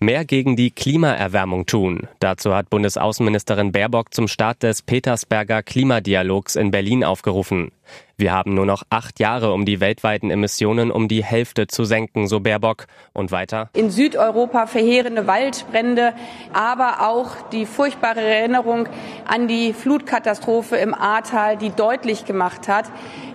Mehr gegen die Klimaerwärmung tun. Dazu hat Bundesaußenministerin Baerbock zum Start des Petersberger Klimadialogs in Berlin aufgerufen. Wir haben nur noch acht Jahre, um die weltweiten Emissionen um die Hälfte zu senken, so Baerbock. Und weiter. In Südeuropa verheerende Waldbrände, aber auch die furchtbare Erinnerung an die Flutkatastrophe im Ahrtal, die deutlich gemacht hat,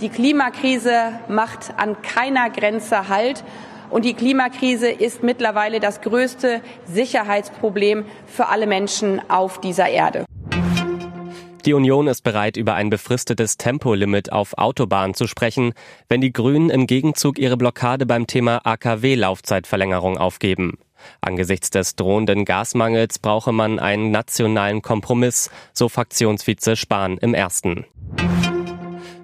die Klimakrise macht an keiner Grenze Halt. Und die Klimakrise ist mittlerweile das größte Sicherheitsproblem für alle Menschen auf dieser Erde. Die Union ist bereit, über ein befristetes Tempolimit auf Autobahnen zu sprechen, wenn die Grünen im Gegenzug ihre Blockade beim Thema AKW-Laufzeitverlängerung aufgeben. Angesichts des drohenden Gasmangels brauche man einen nationalen Kompromiss, so Fraktionsvize Spahn im ersten.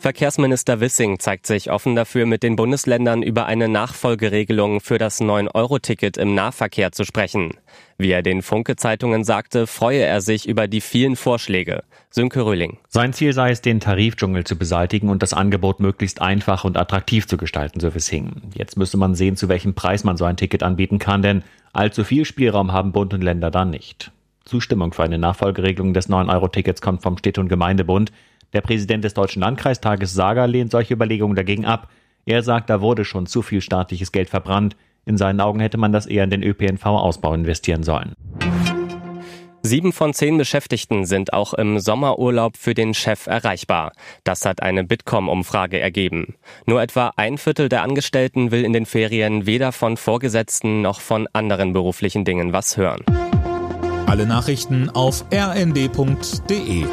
Verkehrsminister Wissing zeigt sich offen dafür, mit den Bundesländern über eine Nachfolgeregelung für das 9-Euro-Ticket im Nahverkehr zu sprechen. Wie er den Funke-Zeitungen sagte, freue er sich über die vielen Vorschläge. Sönke Röhling. Sein Ziel sei es, den Tarifdschungel zu beseitigen und das Angebot möglichst einfach und attraktiv zu gestalten, so Wissing. Jetzt müsse man sehen, zu welchem Preis man so ein Ticket anbieten kann, denn allzu viel Spielraum haben Bund und Länder da nicht. Zustimmung für eine Nachfolgeregelung des 9-Euro-Tickets kommt vom Städte- und Gemeindebund. Der Präsident des Deutschen Landkreistages Sager lehnt solche Überlegungen dagegen ab. Er sagt, da wurde schon zu viel staatliches Geld verbrannt. In seinen Augen hätte man das eher in den ÖPNV-Ausbau investieren sollen. Sieben von zehn Beschäftigten sind auch im Sommerurlaub für den Chef erreichbar. Das hat eine Bitkom-Umfrage ergeben. Nur etwa ein Viertel der Angestellten will in den Ferien weder von Vorgesetzten noch von anderen beruflichen Dingen was hören. Alle Nachrichten auf rnd.de